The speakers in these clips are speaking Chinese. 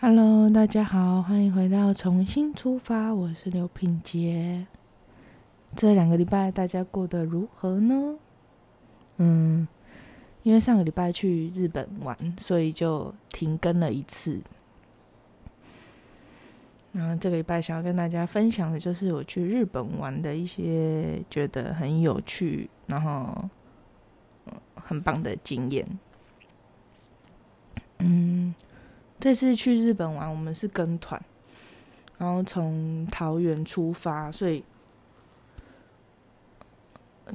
Hello，大家好，欢迎回到重新出发，我是刘品杰。这两个礼拜大家过得如何呢？嗯，因为上个礼拜去日本玩，所以就停更了一次。然后这个礼拜想要跟大家分享的就是我去日本玩的一些觉得很有趣，然后很棒的经验。嗯。这次去日本玩，我们是跟团，然后从桃园出发，所以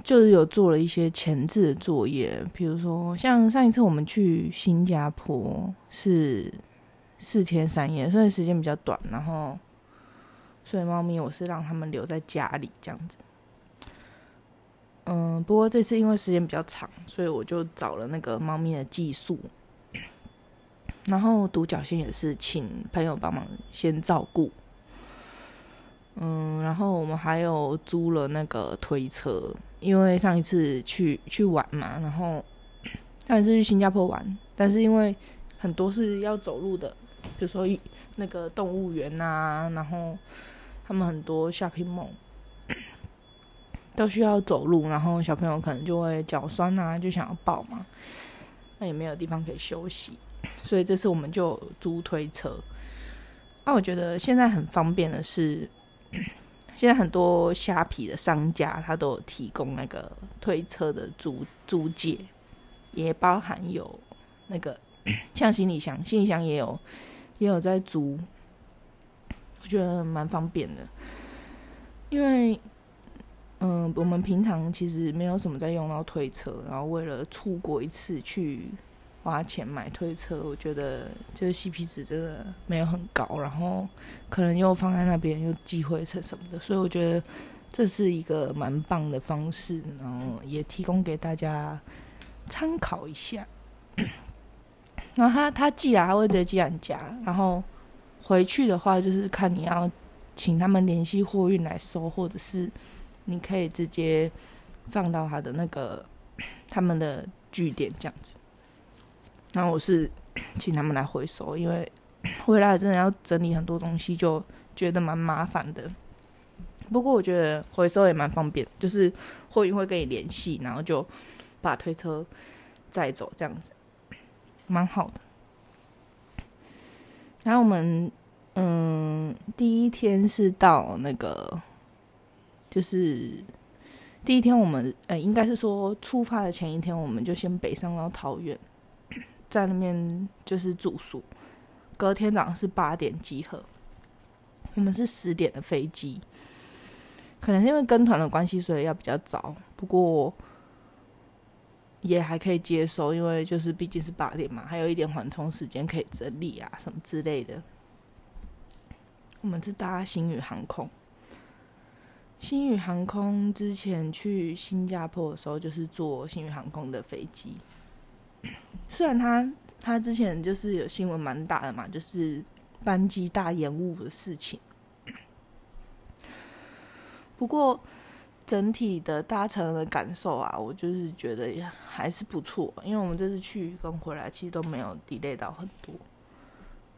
就是有做了一些前置的作业，比如说像上一次我们去新加坡是四天三夜，所以时间比较短，然后所以猫咪我是让他们留在家里这样子。嗯，不过这次因为时间比较长，所以我就找了那个猫咪的寄宿。然后独角仙也是请朋友帮忙先照顾，嗯，然后我们还有租了那个推车，因为上一次去去玩嘛，然后 上一次去新加坡玩，但是因为很多是要走路的，比如说那个动物园呐，然后他们很多 shopping mall 都需要走路，然后小朋友可能就会脚酸啊，就想要抱嘛，那也没有地方可以休息。所以这次我们就租推车。那我觉得现在很方便的是，现在很多虾皮的商家他都有提供那个推车的租租借，也包含有那个像行李箱，行李箱也有也有在租，我觉得蛮方便的。因为嗯，我们平常其实没有什么在用到推车，然后为了出国一次去。花钱买推车，我觉得就是 CP 值真的没有很高，然后可能又放在那边又积灰尘什么的，所以我觉得这是一个蛮棒的方式，然后也提供给大家参考一下。然后他他寄来，他会直接寄到你家，然后回去的话就是看你要请他们联系货运来收，或者是你可以直接放到他的那个 他们的据点这样子。然后我是 请他们来回收，因为 回来真的要整理很多东西，就觉得蛮麻烦的。不过我觉得回收也蛮方便，就是货运会跟你联系，然后就把推车载走，这样子蛮好的。然后我们嗯，第一天是到那个，就是第一天我们呃，应该是说出发的前一天，我们就先北上到桃园。在那边就是住宿，隔天早上是八点集合，我们是十点的飞机，可能是因为跟团的关系，所以要比较早，不过也还可以接受，因为就是毕竟是八点嘛，还有一点缓冲时间可以整理啊什么之类的。我们是搭新宇航空，新宇航空之前去新加坡的时候，就是坐新宇航空的飞机。虽然他他之前就是有新闻蛮大的嘛，就是班机大延误的事情。不过整体的搭乘的感受啊，我就是觉得还是不错，因为我们这次去跟回来其实都没有 delay 到很多。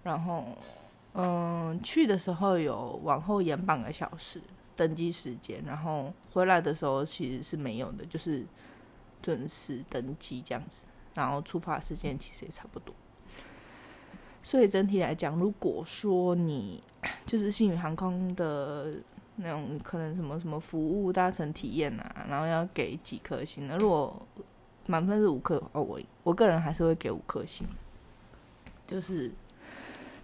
然后，嗯，去的时候有往后延半个小时登机时间，然后回来的时候其实是没有的，就是准时登机这样子。然后出发时间其实也差不多，所以整体来讲，如果说你就是新宇航空的那种可能什么什么服务搭乘体验啊，然后要给几颗星呢？如果满分是五颗哦，我我个人还是会给五颗星，就是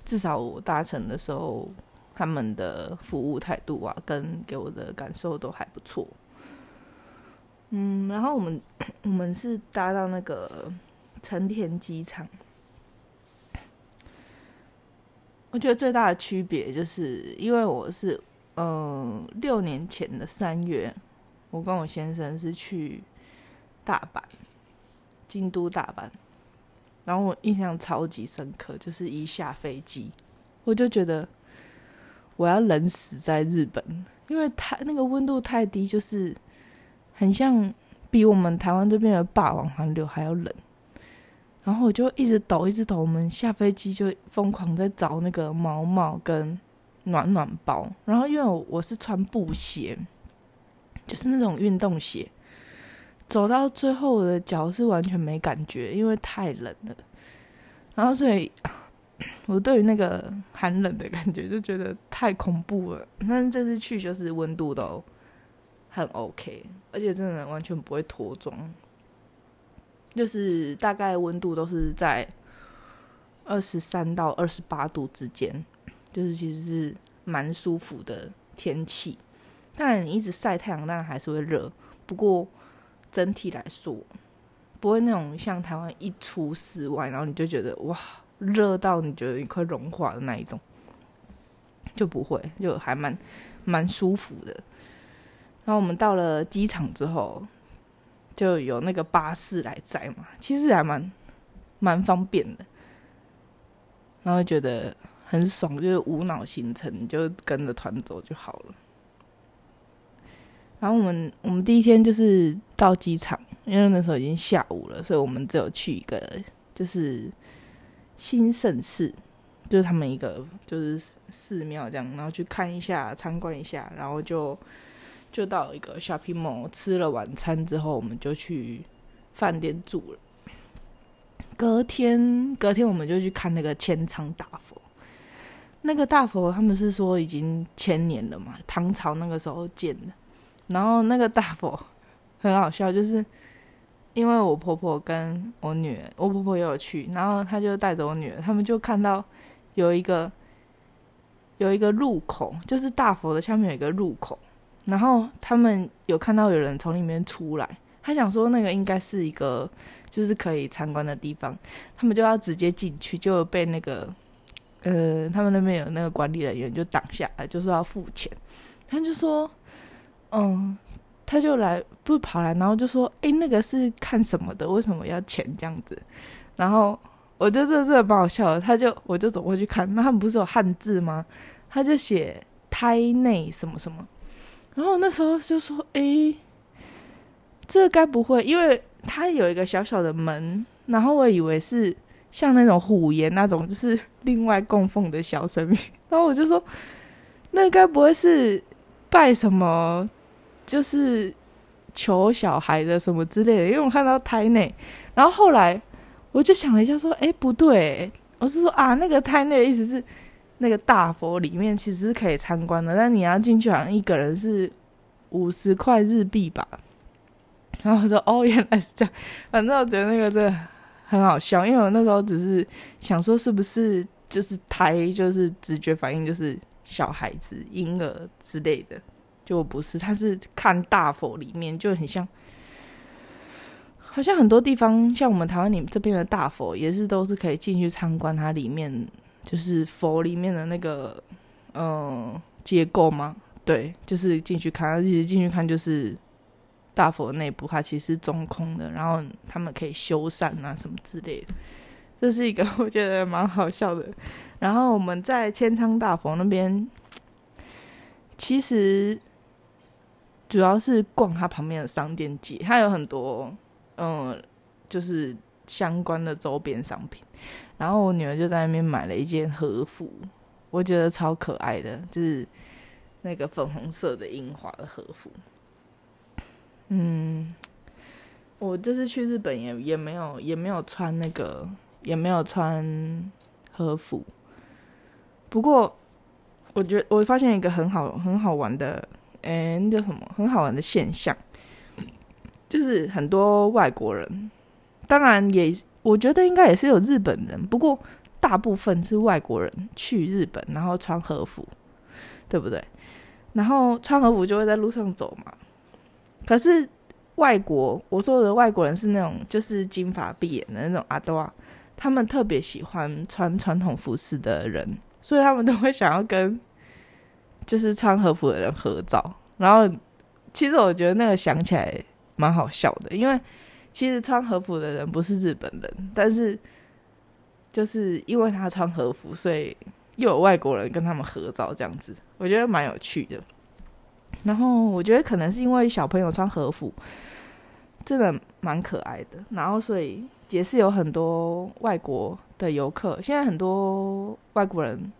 至少我搭乘的时候，他们的服务态度啊，跟给我的感受都还不错。嗯，然后我们 我们是搭到那个成田机场，我觉得最大的区别就是因为我是嗯六年前的三月，我跟我先生是去大阪，京都大阪，然后我印象超级深刻，就是一下飞机我就觉得我要冷死在日本，因为太那个温度太低，就是。很像比我们台湾这边的霸王寒流还要冷，然后我就一直抖，一直抖。我们下飞机就疯狂在找那个毛毛跟暖暖包。然后因为我是穿布鞋，就是那种运动鞋，走到最后我的脚是完全没感觉，因为太冷了。然后所以，我对于那个寒冷的感觉就觉得太恐怖了。但是这次去就是温度都很 OK，而且真的完全不会脱妆。就是大概温度都是在二十三到二十八度之间，就是其实是蛮舒服的天气。当然你一直晒太阳，当然还是会热。不过整体来说，不会那种像台湾一出室外，然后你就觉得哇热到你觉得你快融化的那一种，就不会，就还蛮蛮舒服的。然后我们到了机场之后。就有那个巴士来载嘛，其实还蛮蛮方便的，然后觉得很爽，就是无脑行程，就跟着团走就好了。然后我们我们第一天就是到机场，因为那时候已经下午了，所以我们只有去一个就是新盛寺，就是他们一个就是寺庙这样，然后去看一下、参观一下，然后就。就到一个 shopping mall 吃了晚餐之后，我们就去饭店住了。隔天，隔天我们就去看那个千仓大佛。那个大佛他们是说已经千年了嘛，唐朝那个时候建的。然后那个大佛很好笑，就是因为我婆婆跟我女儿，我婆婆也有去，然后她就带着我女儿，他们就看到有一个有一个入口，就是大佛的下面有一个入口。然后他们有看到有人从里面出来，他想说那个应该是一个就是可以参观的地方，他们就要直接进去，就被那个呃他们那边有那个管理人员就挡下来，就说要付钱。他就说，嗯，他就来不跑来，然后就说，哎，那个是看什么的？为什么要钱这样子？然后我就这这蛮好笑的，他就我就走过去看，那他们不是有汉字吗？他就写胎内什么什么。然后那时候就说：“哎，这该不会，因为它有一个小小的门，然后我以为是像那种虎岩那种，就是另外供奉的小神明。然后我就说，那该不会是拜什么，就是求小孩的什么之类的？因为我看到胎内。然后后来我就想了一下，说：哎，不对，我是说啊，那个胎内的意思是。”那个大佛里面其实是可以参观的，但你要进去好像一个人是五十块日币吧。然后我说：“哦，原来是这样。”反正我觉得那个真的很好笑，因为我那时候只是想说是不是就是胎，就是直觉反应就是小孩子、婴儿之类的，就不是。他是看大佛里面就很像，好像很多地方像我们台湾你这边的大佛也是都是可以进去参观它里面。就是佛里面的那个，嗯，结构吗？对，就是进去看，其实进去看就是大佛内部，它其实中空的，然后他们可以修缮啊什么之类的，这是一个 我觉得蛮好笑的。然后我们在千仓大佛那边，其实主要是逛它旁边的商店街，它有很多，嗯，就是相关的周边商品。然后我女儿就在那边买了一件和服，我觉得超可爱的，就是那个粉红色的樱花的和服。嗯，我这次去日本也也没有也没有穿那个也没有穿和服。不过，我觉得我发现一个很好很好玩的，哎，那叫什么？很好玩的现象，就是很多外国人，当然也。我觉得应该也是有日本人，不过大部分是外国人去日本，然后穿和服，对不对？然后穿和服就会在路上走嘛。可是外国，我说的外国人是那种就是金发碧眼的那种阿多啊，他们特别喜欢穿传统服饰的人，所以他们都会想要跟就是穿和服的人合照。然后其实我觉得那个想起来蛮好笑的，因为。其实穿和服的人不是日本人，但是就是因为他穿和服，所以又有外国人跟他们合照，这样子我觉得蛮有趣的。然后我觉得可能是因为小朋友穿和服真的蛮可爱的，然后所以也是有很多外国的游客。现在很多外国人，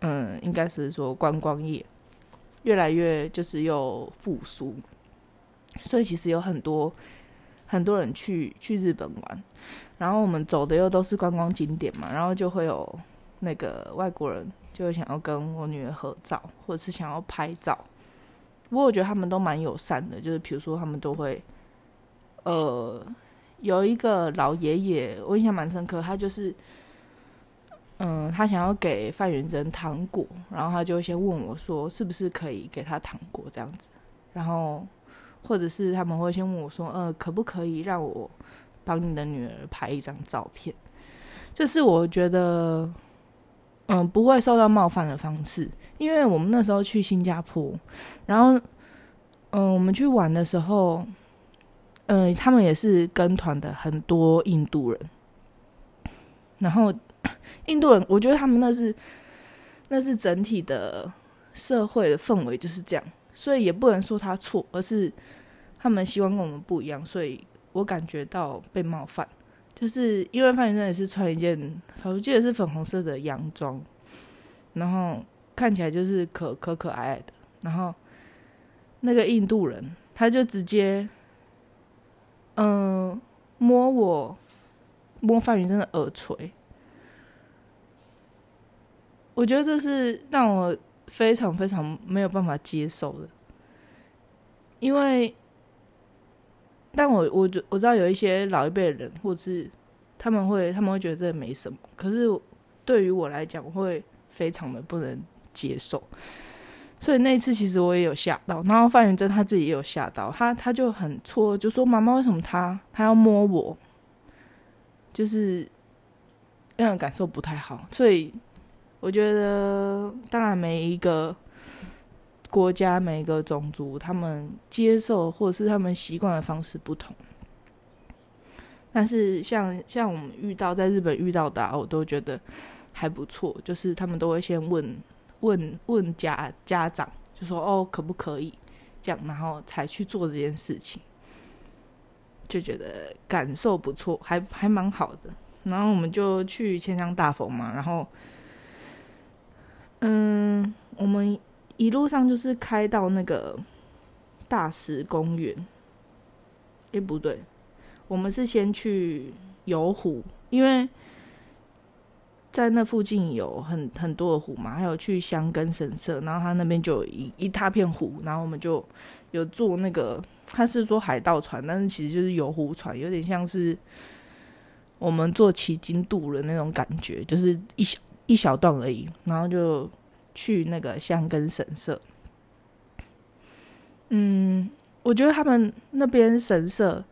嗯，应该是说观光业越来越就是又复苏，所以其实有很多很多人去去日本玩。然后我们走的又都是观光景点嘛，然后就会有那个外国人就会想要跟我女儿合照，或者是想要拍照。不过我觉得他们都蛮友善的，就是比如说他们都会，呃，有一个老爷爷，我印象蛮深刻，他就是，嗯，他想要给范元珍糖果，然后他就先问我说，是不是可以给他糖果这样子，然后或者是他们会先问我说，呃，可不可以让我帮你的女儿拍一张照片？这是我觉得，嗯，不会受到冒犯的方式。因为我们那时候去新加坡，然后，嗯，我们去玩的时候，嗯，他们也是跟团的很多印度人，然后 印度人，我觉得他们那是那是整体的社会的氛围就是这样，所以也不能说他错，而是他们希望跟我们不一样，所以我感觉到被冒犯，就是因为范先生也是穿一件，我记得是粉红色的洋装，然后。看起来就是可可可爱爱的，然后那个印度人他就直接，嗯，摸我摸范云真的耳垂，我觉得这是让我非常非常没有办法接受的，因为，但我我我知道有一些老一辈的人，或者是他们会他们会觉得这没什么，可是对于我来讲，我会非常的不能。接受，所以那一次其实我也有吓到，然后范元珍他自己也有吓到，他他就很错，就说妈妈为什么他他要摸我，就是让人感受不太好。所以我觉得，当然每一个国家每一个种族，他们接受或者是他们习惯的方式不同，但是像像我们遇到在日本遇到的，我都觉得还不错，就是他们都会先问。问问家家长，就说哦，可不可以这样，然后才去做这件事情，就觉得感受不错，还还蛮好的。然后我们就去千香大佛嘛，然后，嗯，我们一路上就是开到那个大石公园，哎，不对，我们是先去游湖，因为。在那附近有很很多的湖嘛，还有去香根神社，然后他那边就有一一大片湖，然后我们就有坐那个，他是坐海盗船，但是其实就是游湖船，有点像是我们坐奇经渡的那种感觉，就是一小一小段而已，然后就去那个香根神社。嗯，我觉得他们那边神社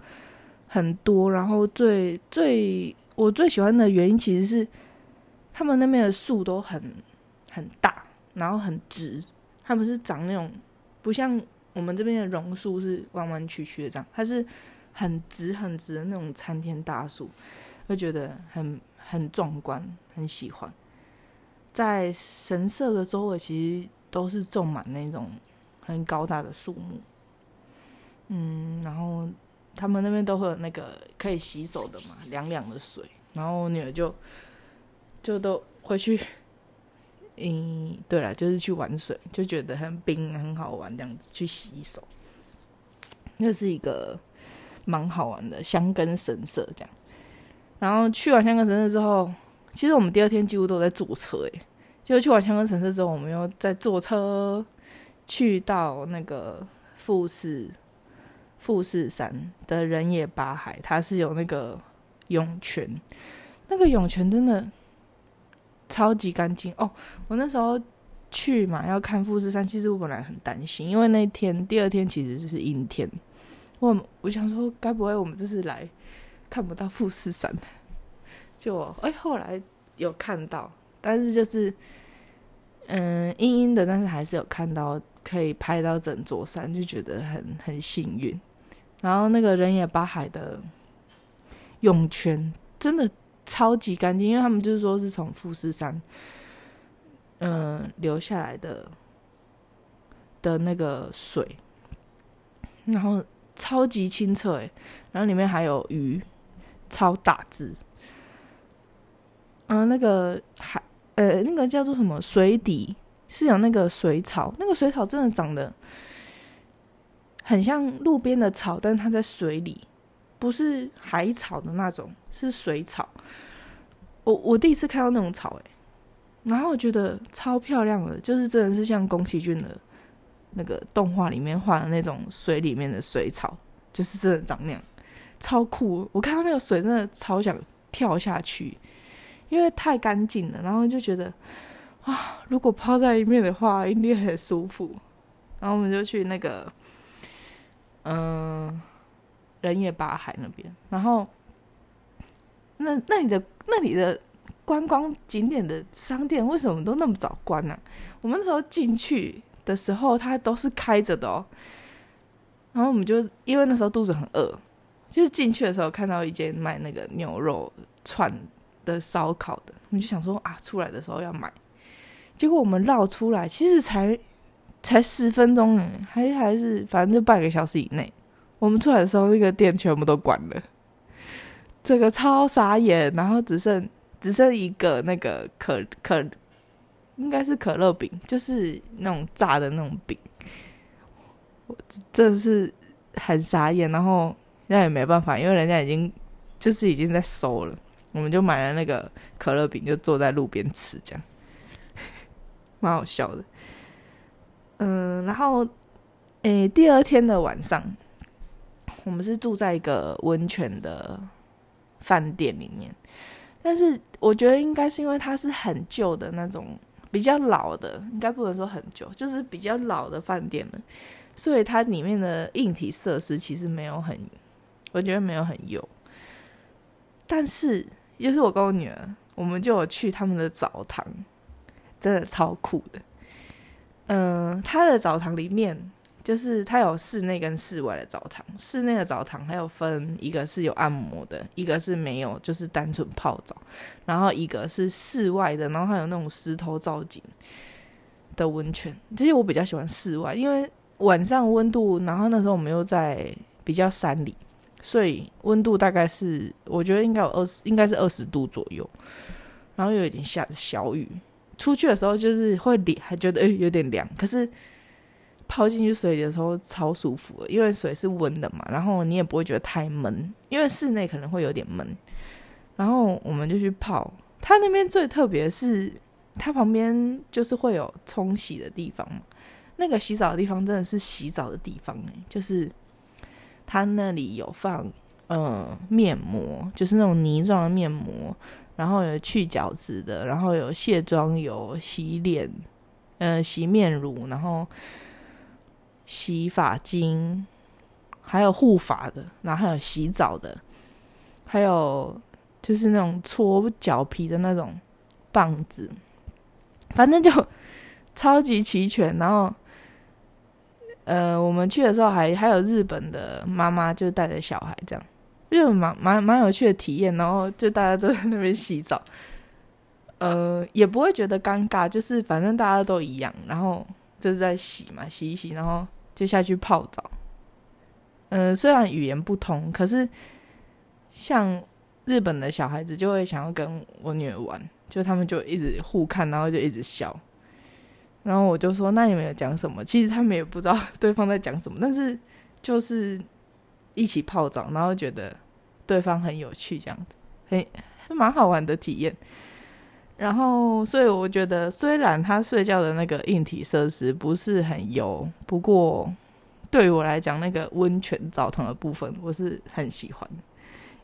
很多，然后最最我最喜欢的原因其实是。他们那边的树都很很大，然后很直。他们是长那种不像我们这边的榕树是弯弯曲曲的这样，它是很直很直的那种参天大树，会觉得很很壮观，很喜欢。在神社的周围其实都是种满那种很高大的树木，嗯，然后他们那边都会有那个可以洗手的嘛，凉凉的水。然后我女儿就。就都回去，嗯，对了，就是去玩水，就觉得很冰，很好玩，这样子去洗手，那是一个蛮好玩的香根神社这样。然后去完香根神社之后，其实我们第二天几乎都在坐车，诶，就去完香根神社之后，我们又在坐车去到那个富士富士山的人野八海，它是有那个涌泉，那个涌泉真的。超级干净哦！我那时候去嘛，要看富士山。其实我本来很担心，因为那天第二天其实是阴天。我我想说，该不会我们这次来看不到富士山？就哎，后来有看到，但是就是嗯阴阴的，但是还是有看到可以拍到整座山，就觉得很很幸运。然后那个人野八海的涌泉真的。超级干净，因为他们就是说是从富士山，嗯，流下来的的那个水，然后超级清澈，哎，然后里面还有鱼，超大只。嗯，那个海，呃，那个叫做什么水底是有那个水草，那个水草真的长得很像路边的草，但是它在水里，不是海草的那种，是水草。我我第一次看到那种草，诶，然后我觉得超漂亮的，就是真的是像宫崎骏的那个动画里面画的那种水里面的水草，就是真的长那样，超酷。我看到那个水，真的超想跳下去。因为太干净了，然后就觉得啊，如果泡在里面的话，一定很舒服。然后我们就去那个，嗯，人野八海那边。然后那那里的那里的观光景点的商店为什么都那么早关呢？我们那时候进去的时候，它都是开着的哦。然后我们就因为那时候肚子很饿，就是进去的时候看到一间卖那个牛肉串。的烧烤的，我们就想说啊，出来的时候要买。结果我们绕出来，其实才才十分钟，还还是反正就半个小时以内。我们出来的时候，那个店全部都关了，这个超傻眼。然后只剩只剩一个那个可可，应该是可乐饼，就是那种炸的那种饼。我真的是很傻眼，然后那也没办法，因为人家已经就是已经在收了。我们就买了那个可乐饼，就坐在路边吃，这样 蛮好笑的。嗯，然后诶，第二天的晚上，我们是住在一个温泉的饭店里面，但是我觉得应该是因为它是很旧的那种，比较老的，应该不能说很旧，就是比较老的饭店了，所以它里面的硬体设施其实没有很，我觉得没有很有，但是。就是我跟我女儿，我们就有去他们的澡堂，真的超酷的。嗯，他的澡堂里面就是他有室内跟室外的澡堂，室内的澡堂还有分一个是有按摩的，一个是没有，就是单纯泡澡。然后一个是室外的，然后还有那种石头造景的温泉。其实我比较喜欢室外，因为晚上温度，然后那时候我们又在比较山里。所以温度大概是，我觉得应该有二十，应该是二十度左右，然后又有点下小雨。出去的时候就是会凉，还觉得诶有点凉。可是泡进去水里的时候超舒服，因为水是温的嘛，然后你也不会觉得太闷，因为室内可能会有点闷。然后我们就去泡，它那边最特别是，它旁边就是会有冲洗的地方嘛。那个洗澡的地方真的是洗澡的地方诶，就是。他那里有放，嗯，面膜，就是那种泥状的面膜，然后有去角质的，然后有卸妆油、洗脸，嗯，洗面乳，然后洗发精，还有护发的，然后还有洗澡的，还有就是那种搓脚皮的那种棒子，反正就 超级齐全，然后。呃，我们去的时候还还有日本的妈妈就带着小孩这样，就蛮蛮蛮有趣的体验。然后就大家都在那边洗澡，呃，也不会觉得尴尬，就是反正大家都一样，然后就是在洗嘛，洗一洗，然后就下去泡澡。嗯，虽然语言不通，可是像日本的小孩子就会想要跟我女儿玩，就他们就一直互看，然后就一直笑。然后我就说：“那你们有讲什么？”其实他们也不知道对方在讲什么，但是就是一起泡澡，然后觉得对方很有趣，这样子很蛮好玩的体验。然后，所以我觉得，虽然他睡觉的那个硬体设施不是很优，不过对于我来讲，那个温泉澡堂的部分我是很喜欢，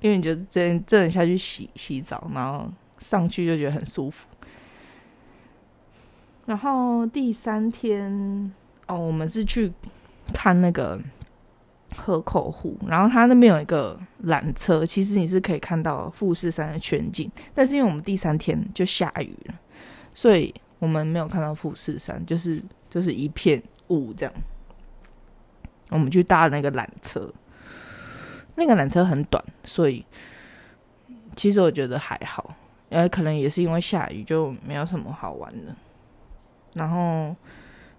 因为你就真真的下去洗洗澡，然后上去就觉得很舒服。然后第三天哦，我们是去看那个河口湖，然后它那边有一个缆车，其实你是可以看到富士山的全景。但是因为我们第三天就下雨了，所以我们没有看到富士山，就是就是一片雾这样。我们去搭那个缆车，那个缆车很短，所以其实我觉得还好，呃，可能也是因为下雨，就没有什么好玩的。然后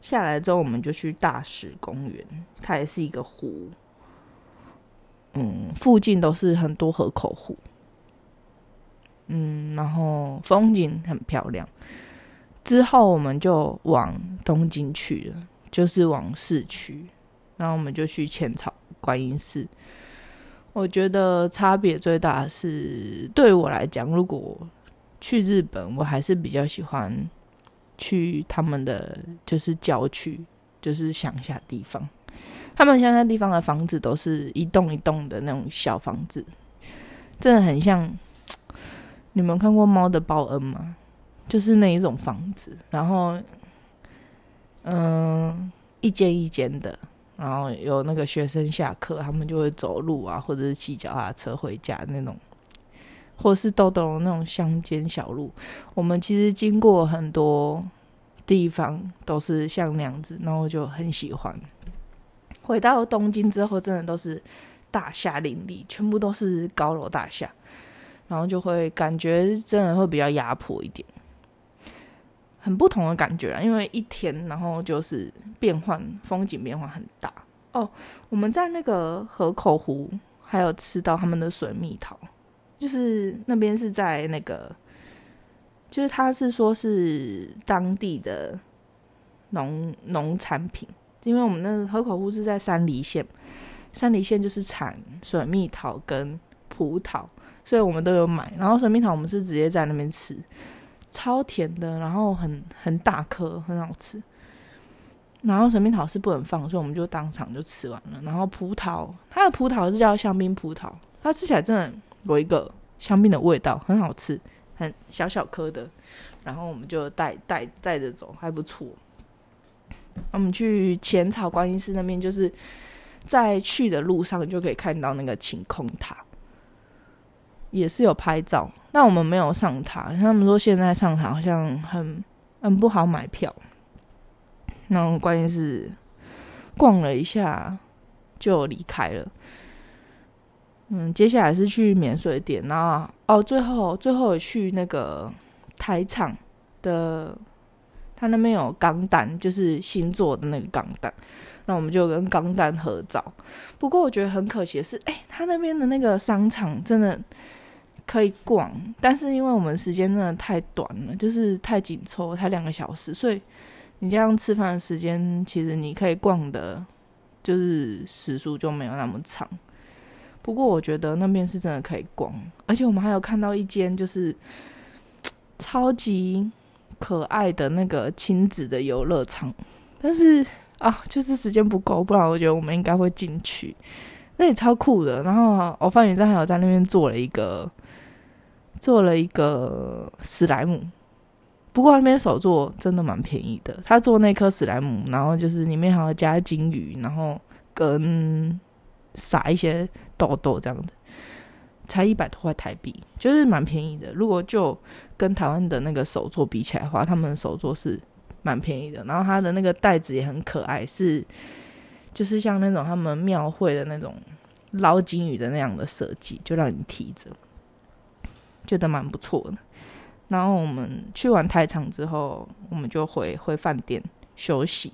下来之后，我们就去大石公园，它也是一个湖，嗯，附近都是很多河口湖，嗯，然后风景很漂亮。之后我们就往东京去了，就是往市区，然后我们就去浅草观音寺。我觉得差别最大是，对我来讲，如果去日本，我还是比较喜欢去他们的就是郊区，就是乡下地方。他们乡下地方的房子都是一栋一栋的那种小房子，真的很像。你们看过《猫的报恩》吗？就是那一种房子，然后，嗯，一间一间的，然后有那个学生下课，他们就会走路啊，或者是骑脚踏车回家那种，或是豆豆那种乡间小路。我们其实经过很多地方都是像那样子，然后就很喜欢。回到东京之后，真的都是大厦林立，全部都是高楼大厦，然后就会感觉真的会比较压迫一点。很不同的感觉啦，因为一天，然后就是变换风景变化很大哦。我们在那个河口湖还有吃到他们的水蜜桃，就是那边是在那个，就是他是说是当地的农农产品，因为我们那河口湖是在山梨县，山梨县就是产水蜜桃跟葡萄，所以我们都有买。然后水蜜桃我们是直接在那边吃。超甜的，然后很很大颗，很好吃。然后水蜜桃是不能放，所以我们就当场就吃完了。然后葡萄，它的葡萄是叫香槟葡萄，它吃起来真的有一个香槟的味道，很好吃，很小小颗的。然后我们就带带带着走，还不错。我们去浅草观音寺那边，就是在去的路上就可以看到那个晴空塔。也是有拍照，但我们没有上塔。他们说现在上塔好像很很不好买票。然后关键是逛了一下就离开了。嗯，接下来是去免税店，然后哦，最后最后去那个台场的，他那边有钢弹，就是新做的那个钢弹。那我们就跟钢弹合照。不过我觉得很可惜的是，哎，他那边的那个商场真的。可以逛，但是因为我们时间真的太短了，就是太紧凑，才两个小时，所以你这样吃饭的时间，其实你可以逛的，就是时速就没有那么长。不过我觉得那边是真的可以逛，而且我们还有看到一间就是超级可爱的那个亲子的游乐场，但是啊，就是时间不够，不然我觉得我们应该会进去，那也超酷的。然后我范宇在还有在那边做了一个。做了一个史莱姆，不过那边手做真的蛮便宜的。他做那颗史莱姆，然后就是里面还要加金鱼，然后跟撒一些豆豆这样子，才一百多块台币，就是蛮便宜的。如果就跟台湾的那个手作比起来的话，他们的手作是蛮便宜的。然后它的那个袋子也很可爱，是就是像那种他们庙会的那种捞金鱼的那样的设计，就让你提着。觉得蛮不错的，然后我们去完台场之后，我们就回回饭店休息。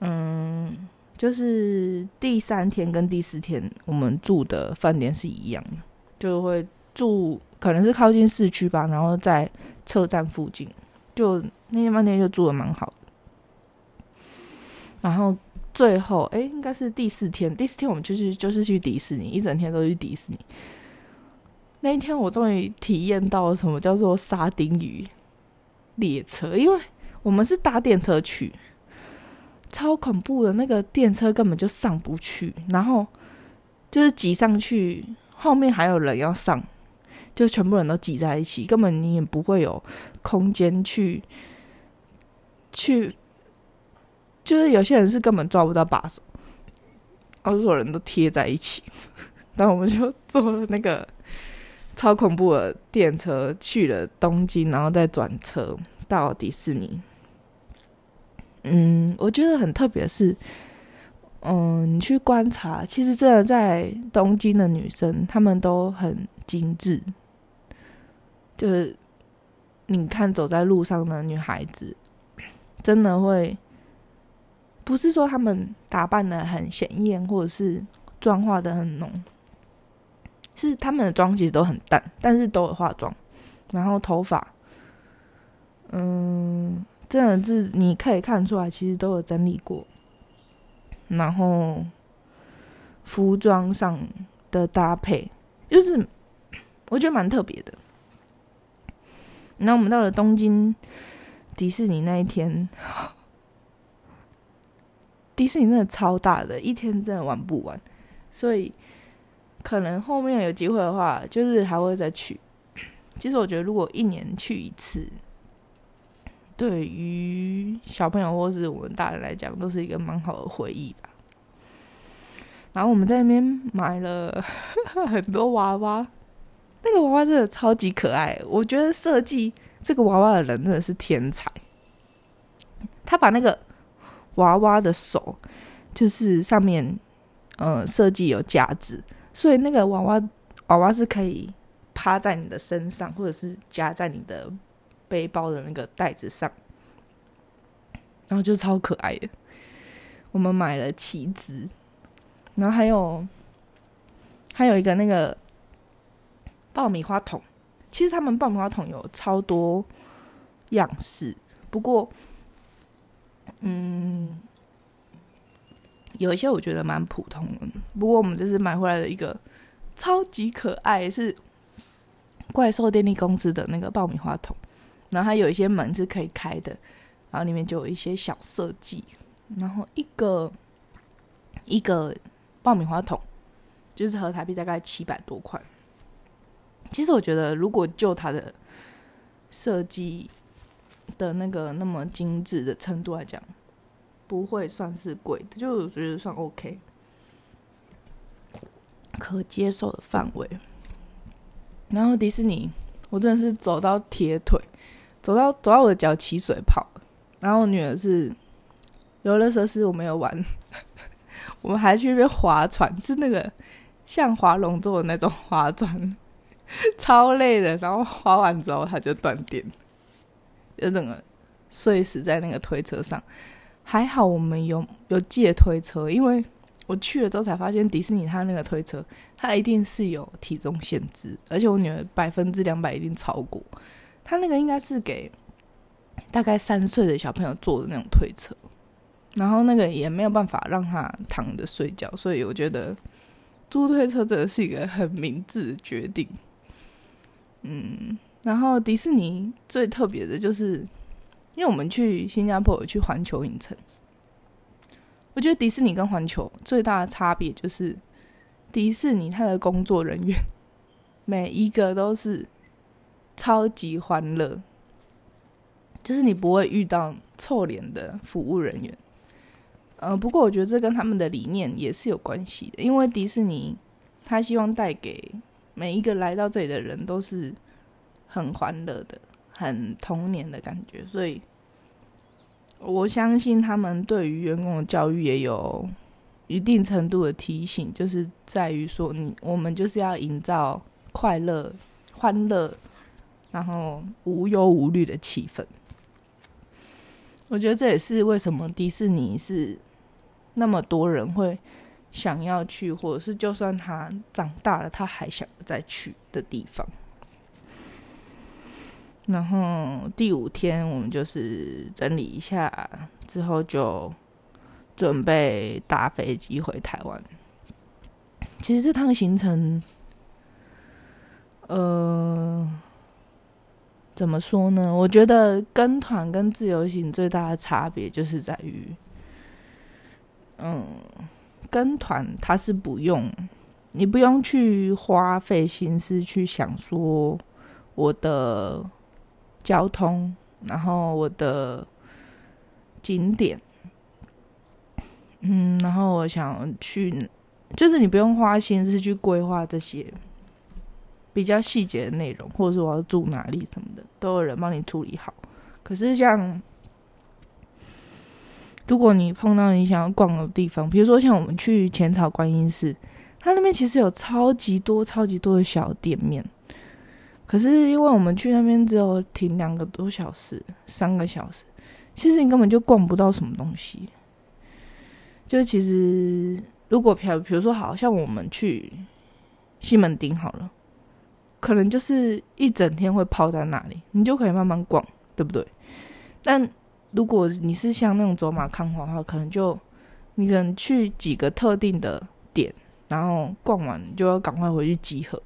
嗯，就是第三天跟第四天，我们住的饭店是一样的，就会住可能是靠近市区吧，然后在车站附近，就那天饭店就住的蛮好。然后最后，哎，应该是第四天，第四天我们就是就是去迪士尼，一整天都去迪士尼。那一天，我终于体验到什么叫做沙丁鱼列车，因为我们是搭电车去，超恐怖的，那个电车根本就上不去，然后就是挤上去，后面还有人要上，就全部人都挤在一起，根本你也不会有空间去去，就是有些人是根本抓不到把手，所有人都贴在一起，然后我们就坐了那个。超恐怖的电车去了东京，然后再转车到迪士尼。嗯，我觉得很特别是，嗯，你去观察，其实真的在东京的女生，她们都很精致。就是你看走在路上的女孩子，真的会，不是说她们打扮的很显艳，或者是妆化的很浓。是他们的妆其实都很淡，但是都有化妆，然后头发，嗯，真的是你可以看出来，其实都有整理过，然后服装上的搭配，就是我觉得蛮特别的。那我们到了东京迪士尼那一天，迪士尼真的超大的，一天真的玩不完，所以可能后面有机会的话，就是还会再去。其实我觉得，如果一年去一次，对于小朋友或是我们大人来讲，都是一个蛮好的回忆吧。然后我们在那边买了 很多娃娃。那个娃娃真的超级可爱，我觉得设计这个娃娃的人真的是天才。他把那个娃娃的手，就是上面，呃，设计有夹子，所以那个娃娃娃娃是可以趴在你的身上，或者是夹在你的背包的那个袋子上，然后就超可爱的。我们买了旗子，然后还有还有一个那个。爆米花桶，其实他们爆米花桶有超多样式，不过，嗯，有一些我觉得蛮普通的。不过我们这是买回来的一个超级可爱，是怪兽电力公司的那个爆米花桶，然后它有一些门是可以开的，然后里面就有一些小设计，然后一个一个爆米花桶就是合台币大概七百多块。其实我觉得，如果就它的设计的那个那么精致的程度来讲，不会算是贵的，就我觉得算 OK，可接受的范围。然后迪士尼，我真的是走到铁腿，走到走到我的脚起水泡。然后我女儿是游乐设施我没有玩，我们还去那边划船，是那个像划龙舟的那种划船。超累的，然后划完之后她就断电，就整个睡死在那个推车上。还好我们有有借推车，因为我去了之后才发现迪士尼它那个推车，它一定是有体重限制，而且我女儿百分之两百一定超过。他那个应该是给大概三岁的小朋友坐的那种推车，然后那个也没有办法让他躺着睡觉，所以我觉得租推车真的是一个很明智的决定。嗯，然后迪士尼最特别的就是，因为我们去新加坡有去环球影城，我觉得迪士尼跟环球最大的差别就是，迪士尼它的工作人员每一个都是超级欢乐，就是你不会遇到臭脸的服务人员。呃，不过我觉得这跟他们的理念也是有关系的，因为迪士尼他希望带给。每一个来到这里的人都是很欢乐的，很童年的感觉，所以我相信他们对于员工的教育也有一定程度的提醒，就是在于说，你我们就是要营造快乐、欢乐，然后无忧无虑的气氛。我觉得这也是为什么迪士尼是那么多人会。想要去，或者是就算他长大了，他还想再去的地方。然后第五天，我们就是整理一下之后，就准备搭飞机回台湾。其实这趟行程，呃，怎么说呢？我觉得跟团跟自由行最大的差别就是在于，嗯。跟团他是不用，你不用去花费心思去想说我的交通，然后我的景点，嗯，然后我想去，就是你不用花心思去规划这些比较细节的内容，或者是我要住哪里什么的，都有人帮你处理好。可是像如果你碰到你想要逛的地方，比如说像我们去浅草观音寺，它那边其实有超级多、超级多的小店面。可是因为我们去那边只有停两个多小时、三个小时，其实你根本就逛不到什么东西。就其实如果比比如说，好像我们去西门町好了，可能就是一整天会泡在那里，你就可以慢慢逛，对不对？但如果你是像那种走马看花的话，可能就你可能去几个特定的点，然后逛完就要赶快回去集合。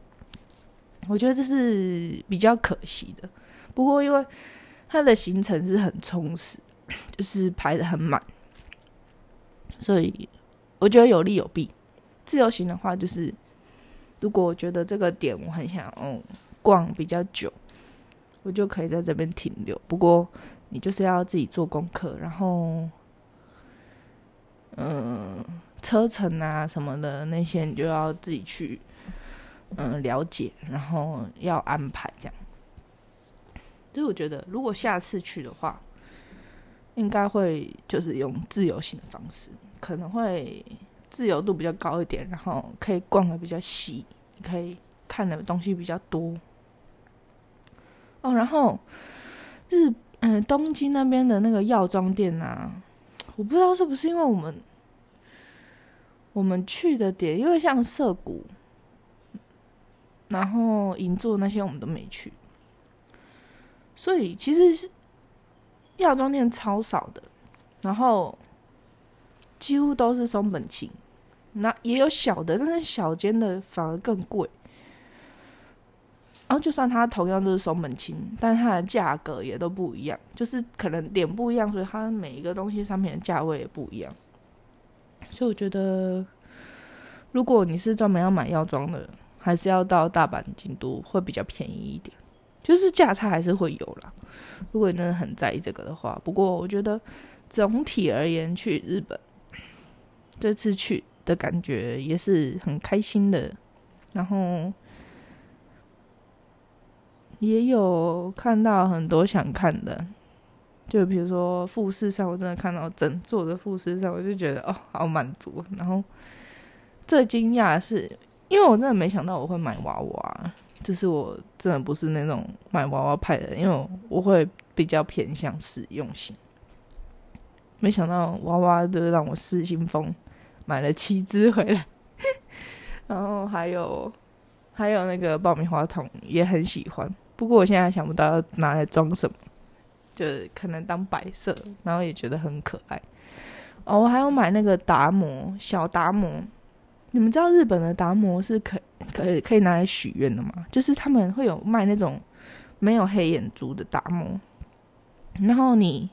我觉得这是比较可惜的。不过因为它的行程是很充实，就是排的很满，所以我觉得有利有弊。自由行的话，就是如果我觉得这个点我很想嗯逛比较久，我就可以在这边停留。不过你就是要自己做功课，然后嗯车程啊什么的那些，你就要自己去嗯了解，然后要安排这样。所以我觉得，如果下次去的话，应该会就是用自由行的方式，可能会。自由度比较高一点，然后可以逛的比较细，可以看的东西比较多。哦，然后日嗯东京那边的那个药妆店啊，我不知道是不是因为我们我们去的点，因为像涩谷，然后银座那些我们都没去，所以其实是药妆店超少的，然后几乎都是松本清。那也有小的，但是小间的反而更贵。然后就算它同样都是松本清，但它的价格也都不一样，就是可能点不一样，所以它每一个东西上面的价位也不一样。所以我觉得，如果你是专门要买药妆的，还是要到大阪、京都会比较便宜一点，就是价差还是会有啦。如果你真的很在意这个的话，不过我觉得总体而言，去日本这次去。的感觉也是很开心的，然后也有看到很多想看的，就比如说富士山，我真的看到整座的富士山，我就觉得哦，好满足。然后最惊讶的是，因为我真的没想到我会买娃娃，就是我真的不是那种买娃娃派的，因为我会比较偏向实用性。没想到娃娃都让我失心疯。买了七只回来，然后还有还有那个爆米花桶也很喜欢，不过我现在想不到要拿来装什么，就是可能当摆设，然后也觉得很可爱。哦，我还要买那个达摩小达摩，你们知道日本的达摩是可可以可以拿来许愿的吗？就是他们会有卖那种没有黑眼珠的达摩，然后你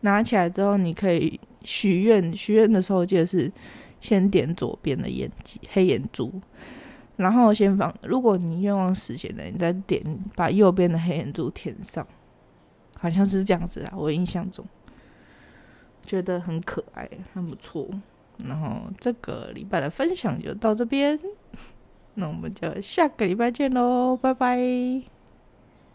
拿起来之后，你可以。许愿许愿的时候，记得是先点左边的眼睛黑眼珠，然后先放。如果你愿望实现了，你再点把右边的黑眼珠填上，好像是这样子啊。我印象中觉得很可爱，很不错。然后这个礼拜的分享就到这边，那我们就下个礼拜见喽，拜拜。